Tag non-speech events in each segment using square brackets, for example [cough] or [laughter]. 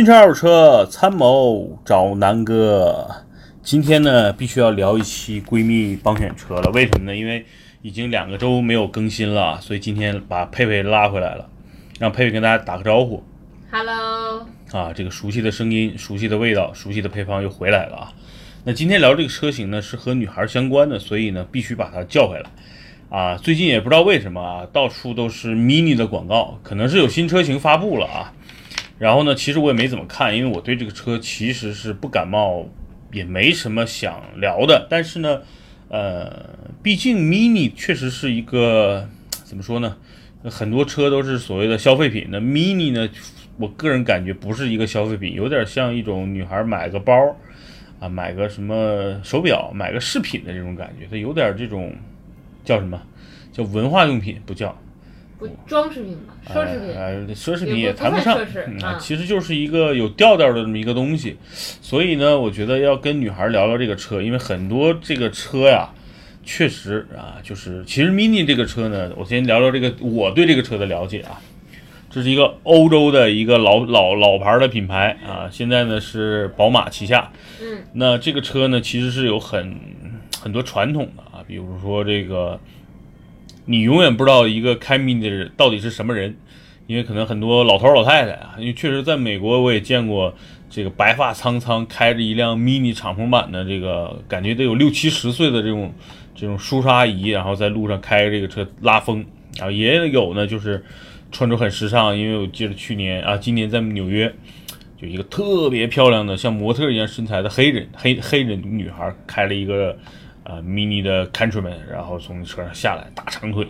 新车二手车参谋找南哥，今天呢必须要聊一期闺蜜帮选车了。为什么呢？因为已经两个周没有更新了，所以今天把佩佩拉回来了，让佩佩跟大家打个招呼。Hello，啊，这个熟悉的声音、熟悉的味道、熟悉的配方又回来了啊。那今天聊这个车型呢，是和女孩相关的，所以呢必须把它叫回来。啊，最近也不知道为什么啊，到处都是 Mini 的广告，可能是有新车型发布了啊。然后呢，其实我也没怎么看，因为我对这个车其实是不感冒，也没什么想聊的。但是呢，呃，毕竟 Mini 确实是一个怎么说呢？很多车都是所谓的消费品，那 Mini 呢，我个人感觉不是一个消费品，有点像一种女孩买个包啊，买个什么手表，买个饰品的这种感觉，它有点这种叫什么？叫文化用品，不叫。不装饰品吧，奢侈品。呃，奢侈品也谈不上不奢侈嗯啊啊，其实就是一个有调调的这么一个东西。所以呢，我觉得要跟女孩聊聊这个车，因为很多这个车呀，确实啊，就是其实 Mini 这个车呢，我先聊聊这个我对这个车的了解啊。这是一个欧洲的一个老老老牌的品牌啊，现在呢是宝马旗下。嗯，那这个车呢，其实是有很很多传统的啊，比如说这个，你永远不知道一个开 mini 的人到底是什么人，因为可能很多老头老太太啊，因为确实在美国我也见过这个白发苍苍开着一辆 mini 敞篷版的这个，感觉得有六七十岁的这种这种叔叔阿姨，然后在路上开这个车拉风，然后也有呢就是穿着很时尚，因为我记得去年啊，今年在纽约。就一个特别漂亮的像模特一样身材的黑人黑黑人女孩开了一个呃 mini 的 Countryman，然后从车上下来，大长腿，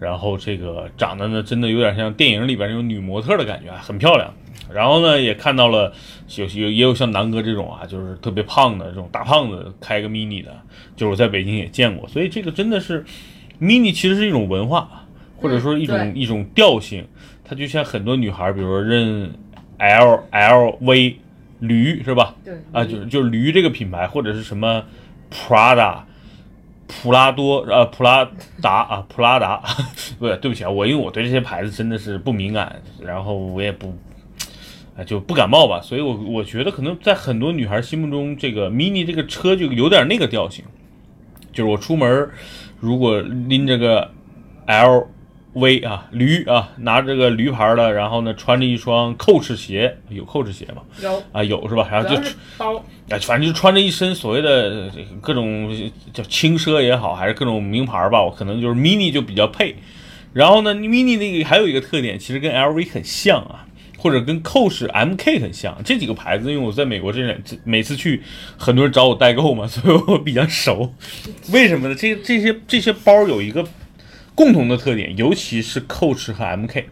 然后这个长得呢真的有点像电影里边那种女模特的感觉，很漂亮。然后呢也看到了有有也有像南哥这种啊，就是特别胖的这种大胖子开个 mini 的，就是我在北京也见过，所以这个真的是 mini 其实是一种文化，或者说一种、嗯一种调性，它就像很多女孩，比如说认 L L V 驴是吧？对啊，就是就是驴这个品牌，或者是什么普拉达、普拉多呃普拉达啊普拉达，[laughs] 不对，对不起啊，我因为我对这些牌子真的是不敏感，然后我也不。啊，就不感冒吧，所以我我觉得可能在很多女孩心目中，这个 mini 这个车就有点那个调性，就是我出门如果拎着个 L V 啊驴啊，拿着个驴牌的，然后呢穿着一双 Coach 鞋，有 Coach 鞋吗？有，啊，有是吧？然后就包，啊，反正就穿着一身所谓的各种叫轻奢也好，还是各种名牌吧，我可能就是 mini 就比较配。然后呢，mini 那个还有一个特点，其实跟 LV 很像啊，或者跟 Coach、MK 很像。这几个牌子，因为我在美国这两次每次去，很多人找我代购嘛，所以我比较熟。为什么呢？这这些这些包有一个共同的特点，尤其是 Coach 和 MK。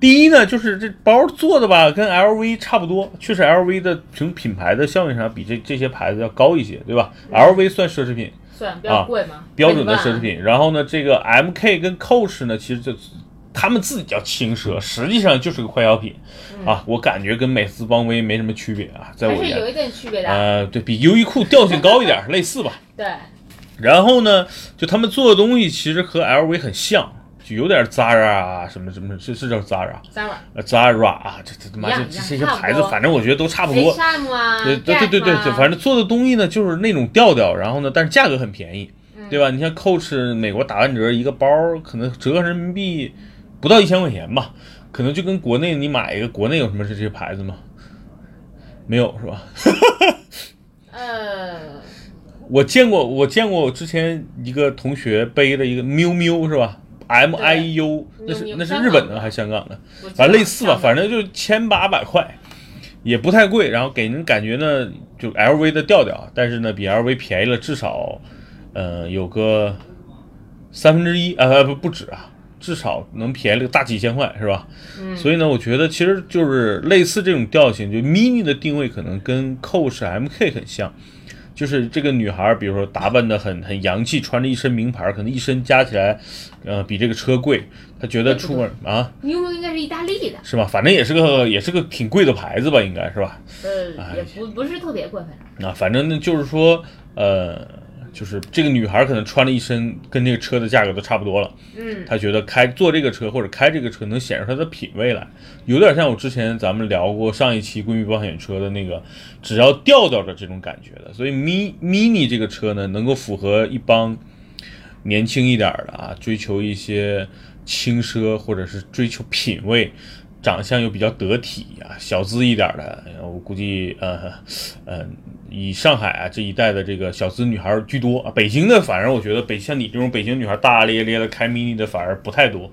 第一呢，就是这包做的吧，跟 LV 差不多，确实 LV 的从品牌的效应上比这这些牌子要高一些，对吧？LV 算奢侈品，算比较贵嘛，啊标准的奢侈。品。然后呢，这个 MK 跟 Coach 呢，其实就他们自己叫轻奢，实际上就是个快消品、啊。我感觉跟美斯邦威没什么区别啊，在我眼里，有一点区别的。呃，对比优衣库调性高一点，类似吧。对，然后呢，就他们做的东西其实和 LV 很像，就有点 Zara 啊，什么什么，是是叫 Zara。Zara、呃，Zara 啊，这这他妈这这些牌子，反正我觉得都差不多。H&M 啊，对对对对对反正做的东西呢就是那种调调，然后呢，但是价格很便宜，嗯对吧？你像 Coach 美国打完折一个包，可能折合人民币不到一千块钱吧，可能就跟国内你买一个，国内有什么这些牌子吗？没有是吧？[laughs] 呃，我见过，我见过我之前一个同学背的一个喵喵是吧？M I U，那是那是日本的还是香港的？反正类似吧，反正就千八百块，也不太贵，然后给人感觉呢就 LV 的调调，但是呢比 LV 便宜了至少，呃有个三分之一啊呃不不止啊，至少能便宜了个大几千块是吧？嗯所以呢，我觉得其实就是类似这种调性，就 mini 的定位可能跟 Coach、MK 很像。就是这个女孩，比如说打扮的很很洋气，穿着一身名牌，可能一身加起来，呃，比这个车贵。她觉得出门啊，你用的应该是意大利的，是吧？反正也是个也是个挺贵的牌子吧，应该是吧？呃，哎也不不是特别贵，反正啊，反正呢就是说，呃，就是这个女孩可能穿了一身跟这个车的价格都差不多了，嗯，她觉得开坐这个车或者开这个车能显示她的品味来，有点像我之前咱们聊过上一期闺蜜保险车的那个只要调调的这种感觉的，所以 mi mini 这个车呢，能够符合一帮年轻一点的啊，追求一些轻奢或者是追求品味。长相又比较得体啊，小资一点的，我估计呃呃，以上海啊这一带的这个小资女孩居多啊。北京的反而我觉得北像你这种北京女孩大大咧咧的开 mini 的反而不太多。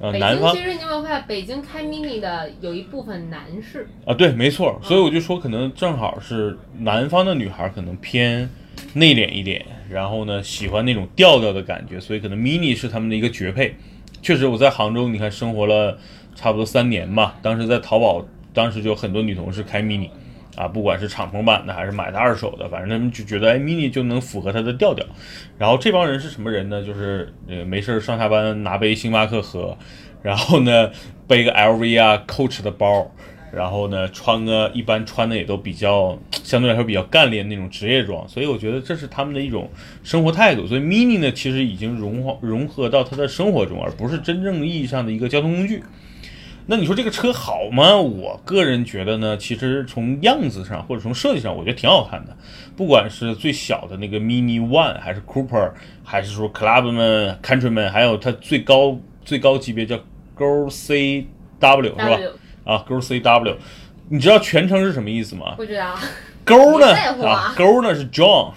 呃，南方其实你有没有发现，北京开 mini 的有一部分男士啊，对，没错。所以我就说，可能正好是南方的女孩可能偏内敛一点，然后呢喜欢那种调调的感觉，所以可能 mini 是他们的一个绝配。确实，我在杭州，你看生活了。差不多三年吧，当时在淘宝，当时就很多女同事开 mini，啊，不管是敞篷版的还是买的二手的，反正他们就觉得哎，mini 就能符合它的调调。然后这帮人是什么人呢？就是呃没事上下班拿杯星巴克喝，然后呢背个 LV 啊 Coach 的包，然后呢穿个一般穿的也都比较相对来说比较干练那种职业装，所以我觉得这是他们的一种生活态度。所以 mini 呢其实已经融融合到他的生活中，而不是真正意义上的一个交通工具。那你说这个车好吗？我个人觉得呢，其实从样子上或者从设计上，我觉得挺好看的。不管是最小的那个 Mini One，还是 Cooper，还是说 Clubman、Countryman，还有它最高最高级别叫 Go C W 是吧？啊，Go C W，你知道全称是什么意思吗？不知道。勾呢？啊，勾呢是 John，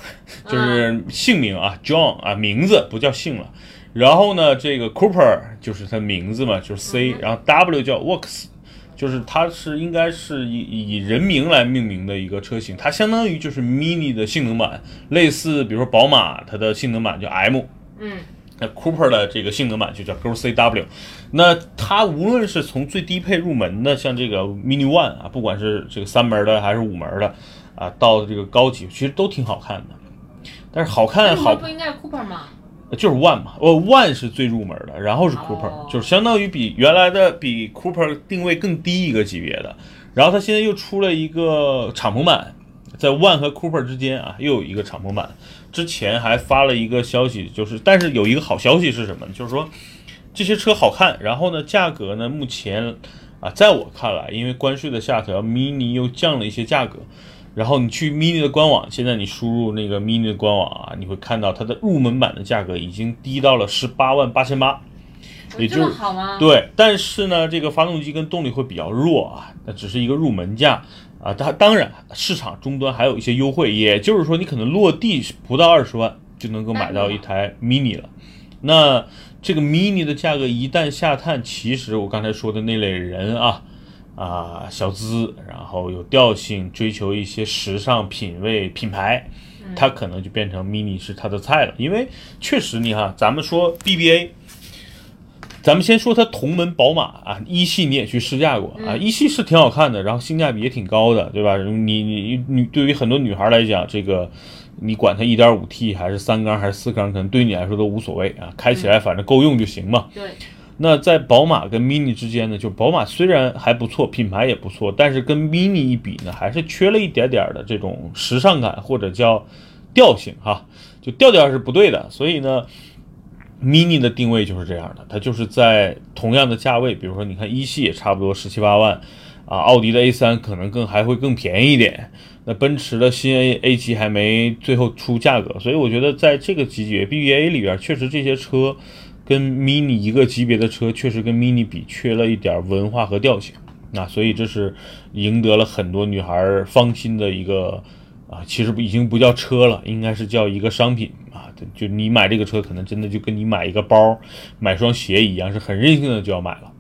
就是姓名啊，John 啊，名字不叫姓了。然后呢，这个 Cooper 就是它名字嘛，就是 C，然后 W 叫 Works，就是它是应该是以以人名来命名的一个车型，它相当于就是 Mini 的性能版，类似比如说宝马它的性能版叫 M，嗯，那 Cooper 的这个性能版就叫 Go CW，那它无论是从最低配入门的，像这个 Mini One 啊，不管是这个三门的还是五门的啊，到这个高级其实都挺好看的，但是好看好不应该是 Cooper 吗？就是 One 嘛，哦，One 是最入门的，然后是 Cooper，就是相当于比原来的比 Cooper 定位更低一个级别的。然后它现在又出了一个敞篷版，在 One 和 Cooper 之间啊，又有一个敞篷版。之前还发了一个消息，就是但是有一个好消息是什么呢？就是说这些车好看，然后呢，价格呢，目前啊，在我看来，因为关税的下调，Mini 又降了一些价格。然后你去 mini 的官网，现在你输入那个 mini 的官网啊，你会看到它的入门版的价格已经低到了十八万八千八，也就是好吗？对，但是呢，这个发动机跟动力会比较弱啊，那只是一个入门价啊。它当然市场终端还有一些优惠，也就是说你可能落地不到二十万就能够买到一台 mini 了。那这个 mini 的价格一旦下探，其实我刚才说的那类人啊。啊，小资，然后有调性，追求一些时尚品味品牌，它可能就变成 mini 是它的菜了。因为确实，你看，咱们说 BBA，咱们先说它同门宝马啊，一系你也去试驾过啊，一系是挺好看的，然后性价比也挺高的，对吧？你你你对于很多女孩来讲，这个你管它一点五 T 还是三缸还是四缸，可能对你来说都无所谓啊，开起来反正够用就行嘛。对。那在宝马跟 Mini 之间呢，就宝马虽然还不错，品牌也不错，但是跟 Mini 一比呢，还是缺了一点点的这种时尚感或者叫调性哈，就调调是不对的。所以呢，Mini 的定位就是这样的，它就是在同样的价位，比如说你看一系也差不多十七八万啊，奥迪的 A 三可能更还会更便宜一点，那奔驰的新 A A 级还没最后出价格，所以我觉得在这个级别 BBA 里边，确实这些车。跟 mini 一个级别的车，确实跟 mini 比缺了一点文化和调性，那所以这是赢得了很多女孩芳心的一个啊，其实已经不叫车了，应该是叫一个商品啊。就你买这个车，可能真的就跟你买一个包、买双鞋一样，是很任性的就要买了。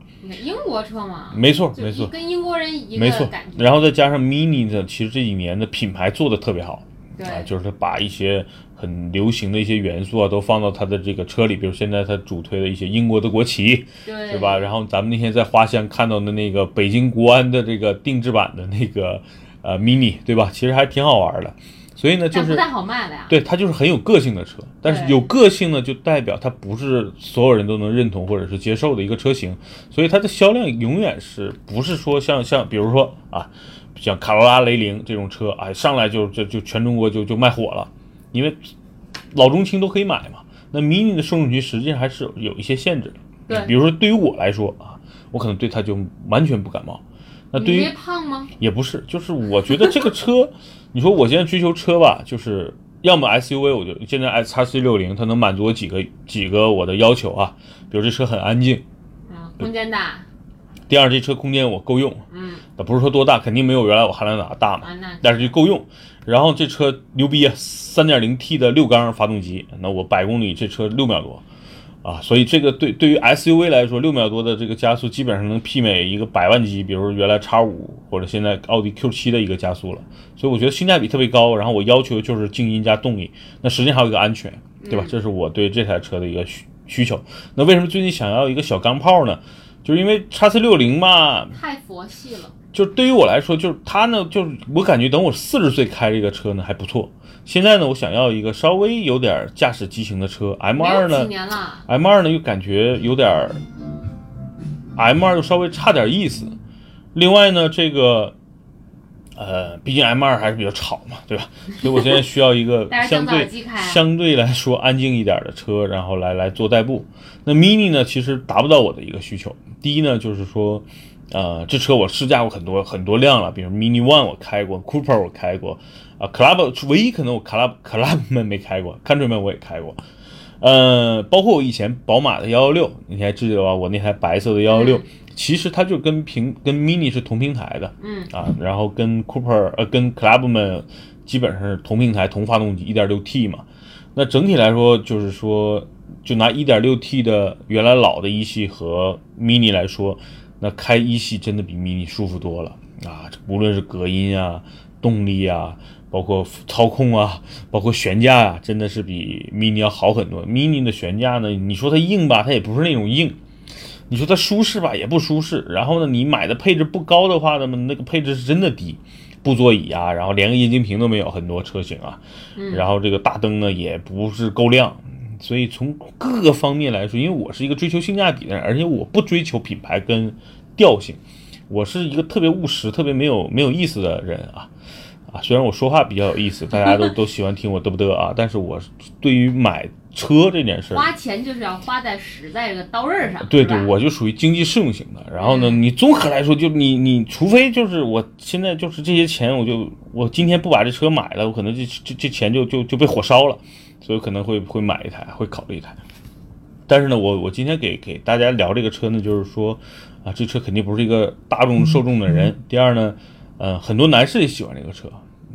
英国车嘛，没错没错，跟英国人一个感觉。然后再加上 mini 的，其实这几年的品牌做的特别好，啊，就是把一些。很流行的一些元素啊，都放到它的这个车里，比如现在它主推的一些英国的国旗，对，是吧？然后咱们那天在花乡看到的那个北京国安的这个定制版的那个呃 mini，对吧？其实还挺好玩的。所以呢，就是不太好卖了呀。对，它就是很有个性的车，但是有个性呢，就代表它不是所有人都能认同或者是接受的一个车型，所以它的销量永远是不是说像像比如说啊，像卡罗拉雷凌这种车，哎，上来就就就全中国就就卖火了。因为老中青都可以买嘛。那 mini 的受众群实际上还是有一些限制的。对比如说对于我来说啊，我可能对它就完全不感冒。那对于你胖吗？也不是，就是我觉得这个车，[laughs] 你说我现在追求车吧，就是要么 SUV，我就现在 S 叉 C 六零，它能满足我几个几个我的要求啊，比如这车很安静，啊，空间大，第二这车空间我够用，嗯那不是说多大，肯定没有原来我汉兰达大嘛，啊，但是就够用。然后这车牛逼啊，三点零 T 的六缸发动机，那我百公里这车六秒多啊，所以这个对对于 SUV 来说，六秒多的这个加速基本上能媲美一个百万级，比如原来叉五或者现在奥迪 Q 七的一个加速了。所以我觉得性价比特别高，然后我要求就是静音加动力，那实际上还有一个安全，对吧？这是我对这台车的一个需需求。那为什么最近想要一个小钢炮呢？就是因为叉 C 六零嘛，太佛系了。就对于我来说，就是它呢，就是我感觉等我四十岁开这个车呢还不错。现在呢，我想要一个稍微有点驾驶激情的车，M 二呢，，M 二呢又感觉有点儿，M 二又稍微差点意思。另外呢，这个呃，毕竟 M 二还是比较吵嘛，对吧？[laughs] 所以我现在需要一个 [laughs] 相对相对来说安静一点的车，然后来来做代步。那 Mini 呢，其实达不到我的一个需求。第一呢，就是说，呃，这车我试驾过很多很多辆了，比如 Mini One 我开过，Cooper 我开过，啊，Club 唯一可能我 Club [laughs] Club 们没开过，Countryman 我也开过。呃，包括我以前宝马的幺幺六，你还记得吧？我那台白色的幺幺六，其实它就跟平跟 Mini 是同平台的，嗯啊，然后跟 Cooper 呃跟 Clubman 基本上是同平台同发动机，一点六 T 嘛。那整体来说，就是说，就拿一点六 T 的原来老的一系和 Mini 来说，那开一系真的比 Mini 舒服多了啊！这无论是隔音啊、动力啊，包括操控啊，包括悬架啊，真的是比 Mini 要好很多。Mini 的悬架呢，你说它硬吧，它也不是那种硬；你说它舒适吧，也不舒适。然后呢，你买的配置不高的话，那么那个配置是真的低，布座椅啊，然后连个液晶屏都没有，很多车型啊。然后这个大灯呢也不是够亮，所以从各个方面来说，因为我是一个追求性价比的人，而且我不追求品牌跟调性，我是一个特别务实、特别没有没有意思的人啊啊！虽然我说话比较有意思，大家都 [laughs] 都喜欢听我嘚不嘚啊，但是我对于买车这件事儿，花钱就是要花在实在这个刀刃上。对对，我就属于经济适用型的。然后呢，嗯你综合来说，就你你除非就是我现在就是这些钱，我就我今天不把这车买了，我可能这这这钱就就就被火烧了，所以可能会会买一台，会考虑一台。但是呢，我我今天给给大家聊这个车呢，就是说啊，这车肯定不是一个大众受众的人。第二呢，呃，很多男士也喜欢这个车，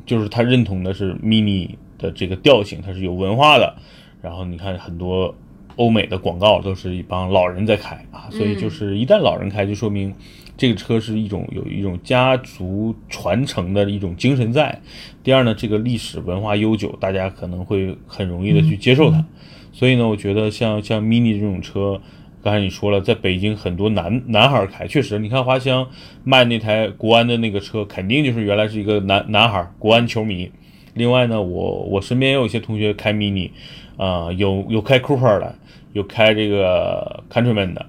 就是他认同的是 Mini 的这个调性，它是有文化的。然后你看很多欧美的广告都是一帮老人在开啊，所以就是一旦老人开，就说明这个车是一种有一种家族传承的一种精神在。第二呢，这个历史文化悠久，大家可能会很容易的去接受它。所以呢，我觉得像像 mini 这种车，刚才你说了，在北京很多男男孩开，确实，你看华香卖那台国安的那个车，肯定就是原来是一个男男孩国安球迷。另外呢，我我身边也有一些同学开 mini，啊、有有开 Cooper 的，有开这个 Countryman 的。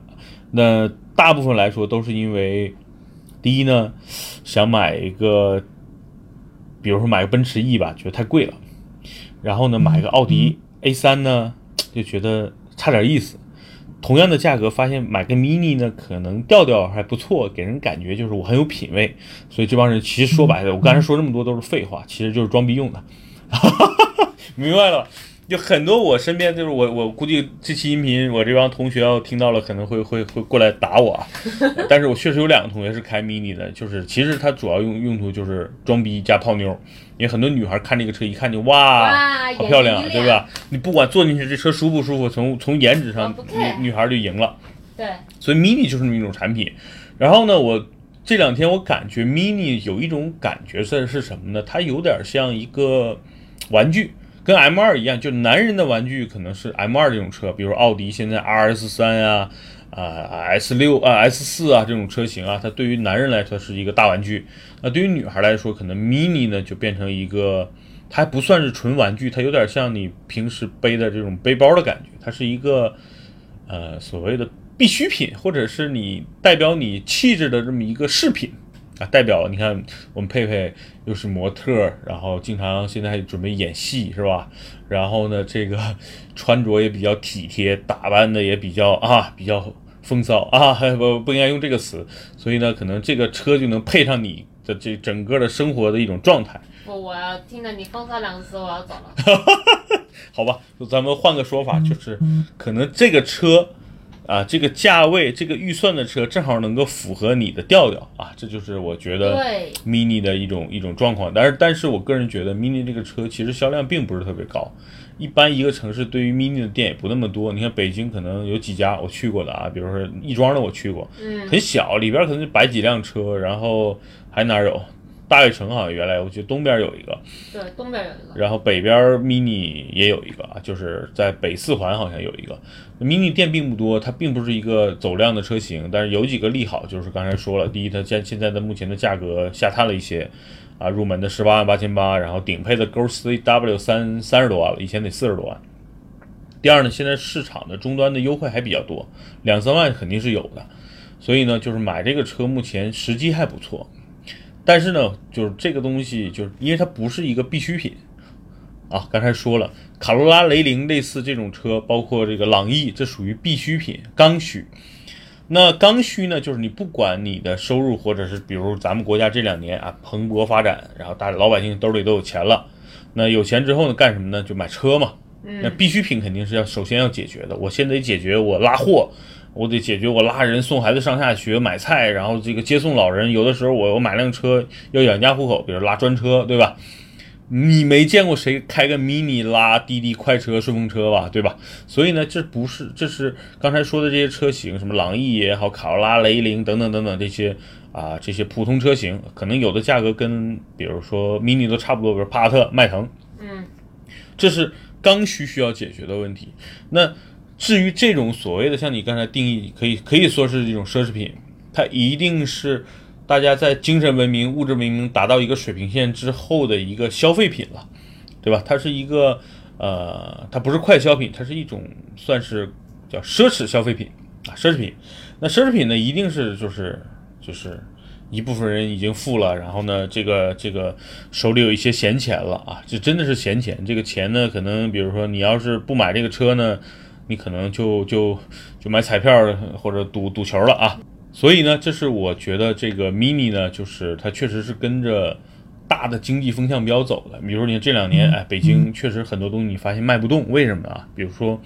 那大部分来说都是因为，第一呢，想买一个，比如说买个奔驰 E 吧，觉得太贵了。然后呢，买个奥迪 A 3呢，就觉得差点意思。同样的价格，发现买个 mini 呢，可能调调还不错，给人感觉就是我很有品位。所以这帮人其实说白了，我刚才说这么多都是废话，其实就是装逼用的。[laughs] 明白了？就很多我身边就是我我估计这期音频我这帮同学要听到了，可能会会会过来打我啊。[laughs] 但是我确实有两个同学是开 mini 的，就是其实它主要用用途就是装逼加泡妞，因为很多女孩看这个车一看就哇，哇好漂亮啊，对吧？你不管坐进去这车舒不舒服，从从颜值上女女孩就赢了。对，所以 mini 就是那么一种产品。然后呢，我这两天我感觉 mini 有一种感觉是是什么呢？它有点像一个玩具，跟 M 2一样，就男人的玩具可能是 M 2这种车，比如奥迪现在 RS 3啊。啊，S 六啊，S 四啊，这种车型啊，它对于男人来说是一个大玩具。那对于女孩来说，可能 mini 呢就变成一个，它还不算是纯玩具，它有点像你平时背的这种背包的感觉，它是一个呃所谓的必需品，或者是你代表你气质的这么一个饰品啊，代表你看我们佩佩又是模特儿，然后经常现在还准备演戏是吧？然后呢，这个 [laughs] 穿着也比较体贴，打扮的也比较啊比较风骚啊，[laughs] 不不应该用这个词，所以呢，可能这个车就能配上你的这整个的生活的一种状态。不，我要听了你风骚两个字，我要走了。[laughs] 好吧，咱们换个说法，就是可能这个车啊，这个价位、这个预算的车，正好能够符合你的调调啊，这就是我觉得 mini 的一种一种状况。但是，但是我个人觉得 mini 这个车其实销量并不是特别高，一般一个城市对于 mini 的店也不那么多。你看北京可能有几家我去过的啊，比如说亦庄的我去过，嗯，很小，里边可能就摆几辆车，然后还哪有？大悦城好像原来我记得东边有一个，对，东边有一个。然后北边 mini 也有一个啊，就是在北四环好像有一个 mini 店并不多，它并不是一个走量的车型，但是有几个利好，就是刚才说了，第一，它现现在的目前的价格下探了一些，啊，入门的十八万八千八，然后顶配的 Go C W 三三十多万了，以前得四十多万。第二呢，现在市场的终端的优惠还比较多，两三万肯定是有的，所以呢，就是买这个车目前时机还不错。但是呢，就是这个东西，就是因为它不是一个必需品啊。刚才说了，卡罗拉、雷凌类似这种车，包括这个朗逸，这属于必需品、刚需。那刚需呢，就是你不管你的收入，或者是比如咱们国家这两年啊蓬勃发展，然后大老百姓兜里都有钱了，那有钱之后呢，干什么呢？就买车嘛。那必需品肯定是要首先要解决的，我先得解决我拉货。我得解决我拉人送孩子上下学买菜，然后这个接送老人。有的时候我我买辆车要养家糊口，比如拉专车，对吧？你没见过谁开个 mini 拉滴滴快车、顺风车吧，对吧？所以呢，这不是这是刚才说的这些车型，什么朗逸也好，卡罗拉、雷凌等等等等这些啊这些普通车型，可能有的价格跟比如说 mini 都差不多，比如帕萨特、迈腾，嗯，这是刚需需要解决的问题。那至于这种所谓的像你刚才定义，可以可以说是这种奢侈品，它一定是大家在精神文明、物质文明达到一个水平线之后的一个消费品了，对吧？它是一个呃，它不是快消品，它是一种算是叫奢侈消费品啊，奢侈品。那奢侈品呢，一定是就是就是一部分人已经富了，然后呢，这个这个手里有一些闲钱了啊，这真的是闲钱。这个钱呢，可能比如说你要是不买这个车呢。你可能就就就买彩票或者赌赌球了啊，所以呢，这是我觉得这个 mini 呢，就是它确实是跟着大的经济风向标走的。比如说你这两年，哎，北京确实很多东西你发现卖不动，为什么啊？比如说，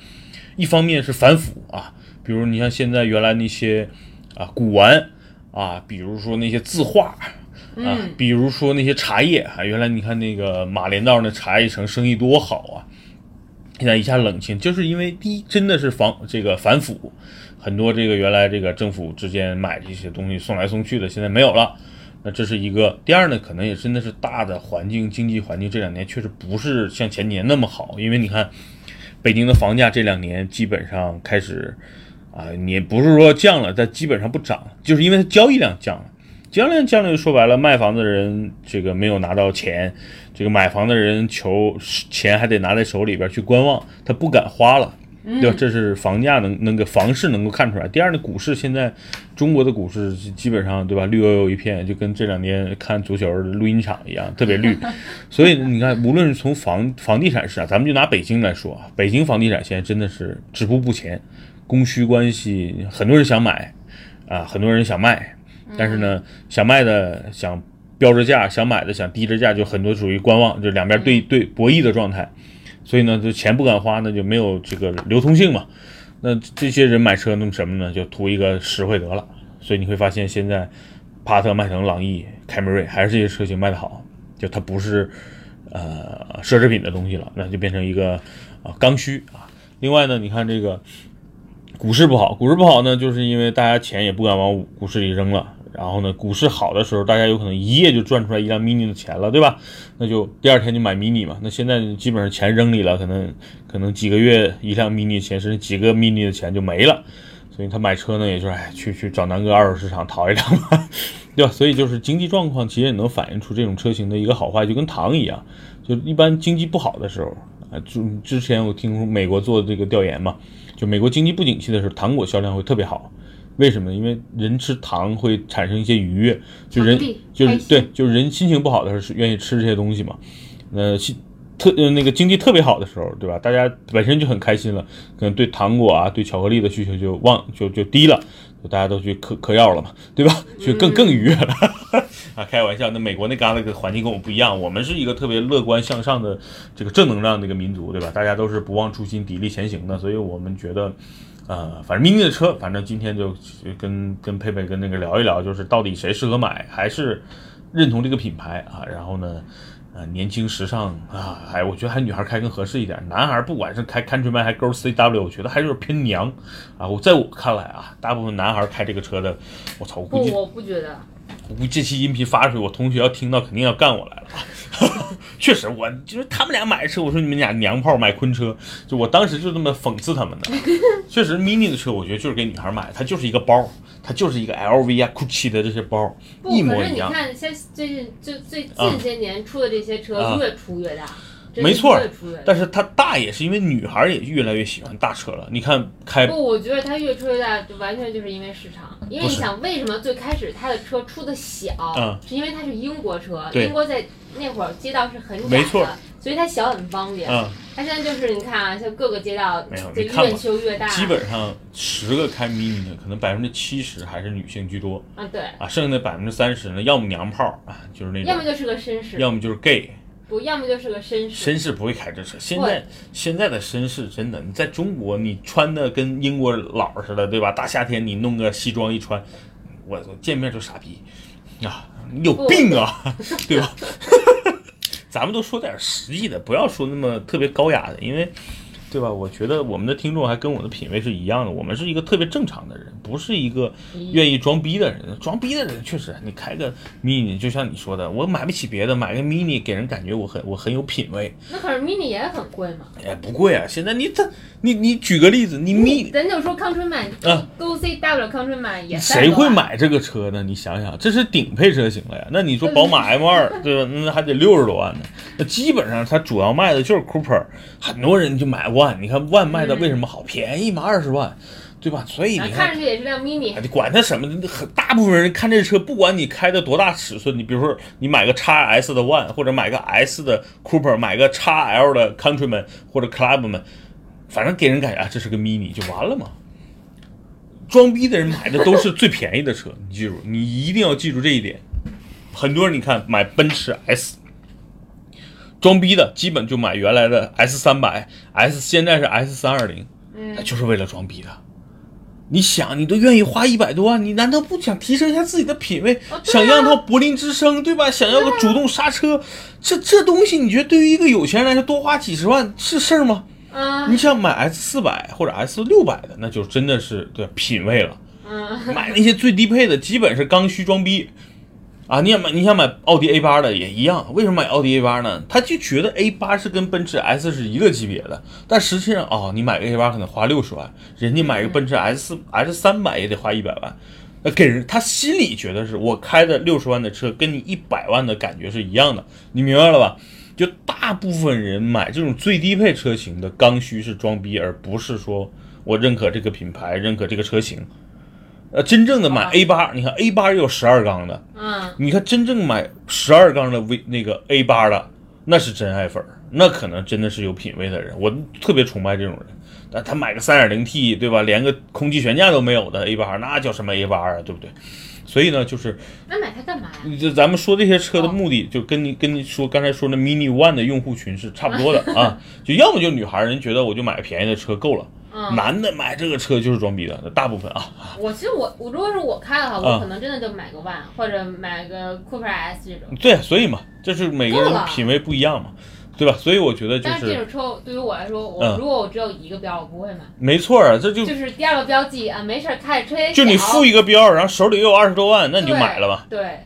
一方面是反腐啊，比如你像现在原来那些啊古玩啊，比如说那些字画啊，比如说那些茶叶啊，原来你看那个马连道那茶叶城生意多好啊。现在一下冷清，就是因为第一真的是防这个反腐，很多这个原来这个政府之间买这些东西送来送去的，现在没有了。那这是一个。第二呢，可能也真的是大的环境经济环境这两年确实不是像前年那么好，因为你看北京的房价这两年基本上开始啊，你不是说降了，但基本上不涨，就是因为它交易量降了。交易量降了，就说白了，卖房子的人这个没有拿到钱。这个买房的人求钱还得拿在手里边去观望，他不敢花了，对吧？这是房价能那个房市能够看出来。第二呢，股市现在中国的股市基本上对吧，绿油油一片，就跟这两年看足球的录音场一样，特别绿。[laughs] 所以你看，无论是从房房地产市场，咱们就拿北京来说啊，北京房地产现在真的是止步不前，供需关系，很多人想买啊，很多人想卖，但是呢，想卖的想。标着价想买的想低着价就很多属于观望，就两边对对博弈的状态，所以呢，就钱不敢花，那就没有这个流通性嘛。那这些人买车弄什么呢？就图一个实惠得了。所以你会发现现在帕特、迈腾、朗逸、凯美瑞还是这些车型卖的好，就它不是呃奢侈品的东西了，那就变成一个啊刚需啊。另外呢，你看这个股市不好，股市不好呢，就是因为大家钱也不敢往股市里扔了。然后呢，股市好的时候，大家有可能一夜就赚出来一辆 mini 的钱了，对吧？那就第二天就买 mini 嘛。那现在基本上钱扔里了，可能可能几个月一辆 mini 钱，甚至几个 mini 的钱就没了。所以他买车呢，也就是哎，去去找南哥二手市场淘一辆吧，[laughs] 对吧？所以就是经济状况其实也能反映出这种车型的一个好坏，就跟糖一样，就一般经济不好的时候啊，就之前我听美国做的这个调研嘛，就美国经济不景气的时候，糖果销量会特别好。为什么？因为人吃糖会产生一些愉悦，就人就是对，就是人心情不好的时候是愿意吃这些东西嘛。呃，心特呃那个经济特别好的时候，对吧？大家本身就很开心了，可能对糖果啊、对巧克力的需求就忘就就低了，就大家都去嗑嗑药了嘛，对吧？[laughs] 就更更愉悦了。啊，[laughs] 开玩笑，那美国那旮旯的环境跟我们不一样，我们是一个特别乐观向上的这个正能量的一个民族，对吧？大家都是不忘初心、砥砺前行的，所以我们觉得。呃，反正 mini 的车，反正今天就跟跟佩佩跟那个聊一聊，就是到底谁适合买，还是认同这个品牌啊？然后呢，呃，年轻时尚啊，还我觉得还女孩开更合适一点，男孩不管是开 Countryman 还 Girl CW，我觉得还是有点偏娘啊。我在我看来啊，大部分男孩开这个车的，我操，我估不，计我不觉得。我估计这期音频发出去，我同学要听到肯定要干我来了。[laughs] 确实，我就是他们俩买车，我说你们俩娘炮买昆车，就我当时就这么讽刺他们的。[laughs] 确实，mini 的车我觉得就是给女孩买，它就是一个包，它就是一个 LV 啊、GUCCI 的这些包，一模一样。你看，像最近就最啊近些年出的这些车啊越出越大，没错。但是它大也是因为女孩也越来越喜欢大车了。你看开不，我觉得它越出越大，就完全就是因为市场。因为你想，为什么最开始它的车出的小，嗯是因为它是英国车，英国在那会儿街道是很窄没错的，所以它小很方便。嗯，它现在就是你看啊，像各个街道越修越大。基本上十个开 mini 的，可能百分之七十还是女性居多啊，对，啊，剩下的百分之三十呢，要么娘炮啊，就是那种，要么就是个绅士，要么就是 gay。不，要么就是个绅士。绅士不会开这车，现在现在的绅士真的，你在中国你穿的跟英国佬似的，对吧？大夏天你弄个西装一穿，我我见面就傻逼啊，你有病啊，[laughs] 对吧？[laughs] 咱们都说点实际的，不要说那么特别高雅的，因为对吧？我觉得我们的听众还跟我的品味是一样的，我们是一个特别正常的人，不是一个愿意装逼的人。装逼的人确实，你开个 mini，就像你说的，我买不起别的，买个 mini 给人感觉我很我很有品味。那可是 mini 也很贵嘛。哎，不贵啊！现在你这，你你举个例子，你 mini 咱就说 Countryman，啊，Go CW Countryman 也谁会？买这个车呢？你想想，这是顶配车型了呀。那你说宝马 M 二对吧？那还得六十多万呢。那基本上它主要卖的就是 Cooper，很多人就买 One。你看 One 卖的为什么好？便宜嘛，二十万，对吧？所以啊你看。看上去也是辆 mini，哎，你管它什么？很大部分人看这车，不管你开的多大尺寸，你比如说你买个 x S 的 One，或者买个 S 的 Cooper，买个 x L 的 Countryman 或者 Clubman，反正给人感觉啊，这是个 mini 就完了嘛。装逼的人买的都是最便宜的车，你记住，你一定要记住这一点。很多人你看买奔驰 S，装逼的基本就买原来的 S 三百，S 现在是 S 三二零，嗯那就是为了装逼的。你想，你都愿意花一百多万，你难道不想提升一下自己的品味，哦啊想要套柏林之声，对吧？想要个主动刹车，这这东西，你觉得对于一个有钱人来说，多花几十万是事儿吗？啊，你想买 S 四百或者 S 六百的，那就真的是对品味了。嗯，买那些最低配的，基本是刚需装逼啊！你想买，你想买奥迪 A 八的也一样。为什么买奥迪 A 八呢？他就觉得 A 八是跟奔驰 S 是一个级别的，但实际上哦，你买个 A 八可能花六十万，人家买个奔驰 S S 三百也得花一百万。那给人他心里觉得是我开的六十万的车，跟你一百万的感觉是一样的，你明白了吧？就大部分人买这种最低配车型的刚需是装逼，而不是说我认可这个品牌，认可这个车型。呃，真正的买啊 A 八，你看 A 八也有十二缸的，嗯，你看真正买十二缸的 V 那个 A 八的，那是真爱粉儿，那可能真的是有品位的人，我特别崇拜这种人。但他买个三点零 T，对吧？连个空气悬架都没有的 A 八，那叫什么 A 八啊，对不对？所以呢，就是那买它干嘛呀？就咱们说这些车的目的，就跟你跟你说刚才说那 Mini One 的用户群是差不多的 [laughs] 啊，就要么就女孩儿人觉得我就买个便宜的车够了，嗯，男的买这个车就是装逼的，大部分啊，我其实我我如果是我开的话，啊我可能真的就买个 One 或者买个 Cooper S 这种。对，所以嘛，这是每个人品味不一样嘛，对吧？所以我觉得就但是这种车对于我来说，我嗯如果我只有一个标，我不会买。没错啊，这就就是第二个标记啊，没事儿开着吹。就你付一个标，然后手里又有二十多万，那你就买了吧。对，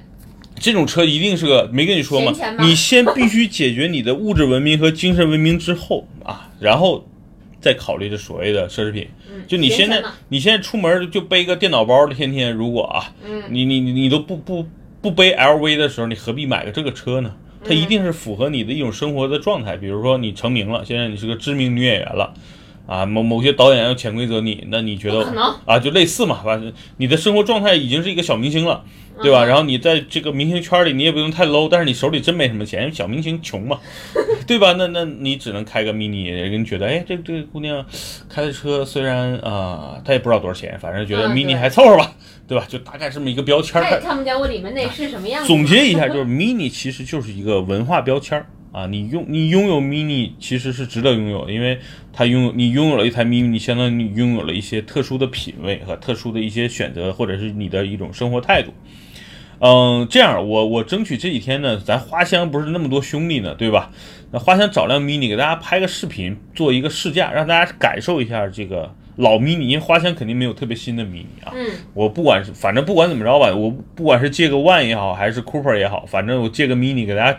这种车一定是个没跟你说吗你先必须解决你的物质文明和精神文明之后啊，然后再考虑这所谓的奢侈品。嗯，就你现在你现在出门就背个电脑包的，天天如果啊，嗯你你你你都不不不背 LV 的时候，你何必买个这个车呢？它嗯一定是符合你的一种生活的状态，比如说你成名了，现在你是个知名女演员了，啊，某某些导演要潜规则你，那你觉得啊，就类似嘛，反正你的生活状态已经是一个小明星了，对吧？嗯然后你在这个明星圈里，你也不用太 low，但是你手里真没什么钱，因为小明星穷嘛，[laughs] 对吧？那那你只能开个 mini，人觉得，哎，这这个姑娘开的车虽然啊、她也不知道多少钱，反正觉得嗯 mini 还凑合吧，对吧？就大概这么一个标签儿。他也看不见我里面那是什么样子。总结一下，[laughs] 就是 mini 其实就是一个文化标签儿啊，你拥你拥有 mini 其实是值得拥有的，因为它拥有你拥有了一台 mini，你相当于你拥有了一些特殊的品味和特殊的一些选择，或者是你的一种生活态度。嗯，这样我我争取这几天呢，咱花香不是那么多兄弟呢，对吧？那花香找辆 mini 给大家拍个视频，做一个试驾，让大家感受一下这个老 mini，因为花香肯定没有特别新的 mini 啊。嗯，我不管是，反正不管怎么着吧，我不管是借个 One 也好，还是 Cooper 也好，反正我借个 Mini 给大家，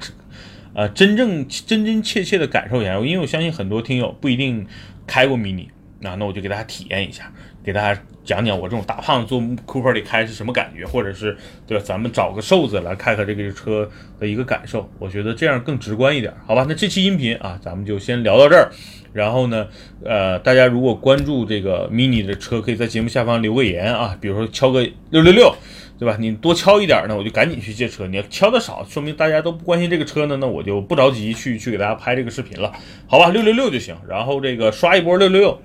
呃，真正真真切切的感受一下，因为我相信很多听友不一定开过 Mini，那那我就给大家体验一下，给大家讲讲我这种大胖子坐 Cooper 里开是什么感觉，或者是对吧？咱们找个瘦子来看看这个车的一个感受，我觉得这样更直观一点，好吧？那这期音频啊，咱们就先聊到这儿。然后呢，呃，大家如果关注这个 mini 的车，可以在节目下方留个言啊，比如说敲个六六六，对吧？你多敲一点呢，我就赶紧去借车；你要敲的少，说明大家都不关心这个车呢，那我就不着急去去给大家拍这个视频了，好吧？六六六就行，然后这个刷一波六六六，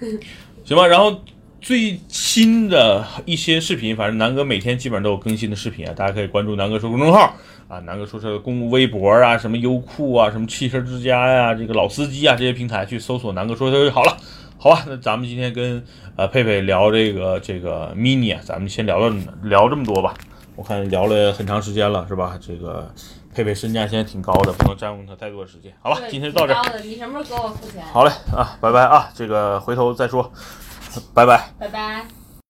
[laughs] 行吧？然后最新的一些视频，反正南哥每天基本上都有更新的视频啊，大家可以关注南哥说公众号啊，南哥说车公共微博啊，什么优酷啊，什么汽车之家呀、这个老司机啊这些平台去搜索南哥说车就好了。好吧，那咱们今天跟呃佩佩聊这个这个 mini 啊，咱们先聊到聊这么多吧。我看聊了很长时间了，是吧？这个佩佩身价现在挺高的，不能占用他太多的时间。好吧，今天就到这儿。挺高的你什么时候给我付钱？好嘞啊，拜拜啊，这个回头再说，拜拜。拜拜。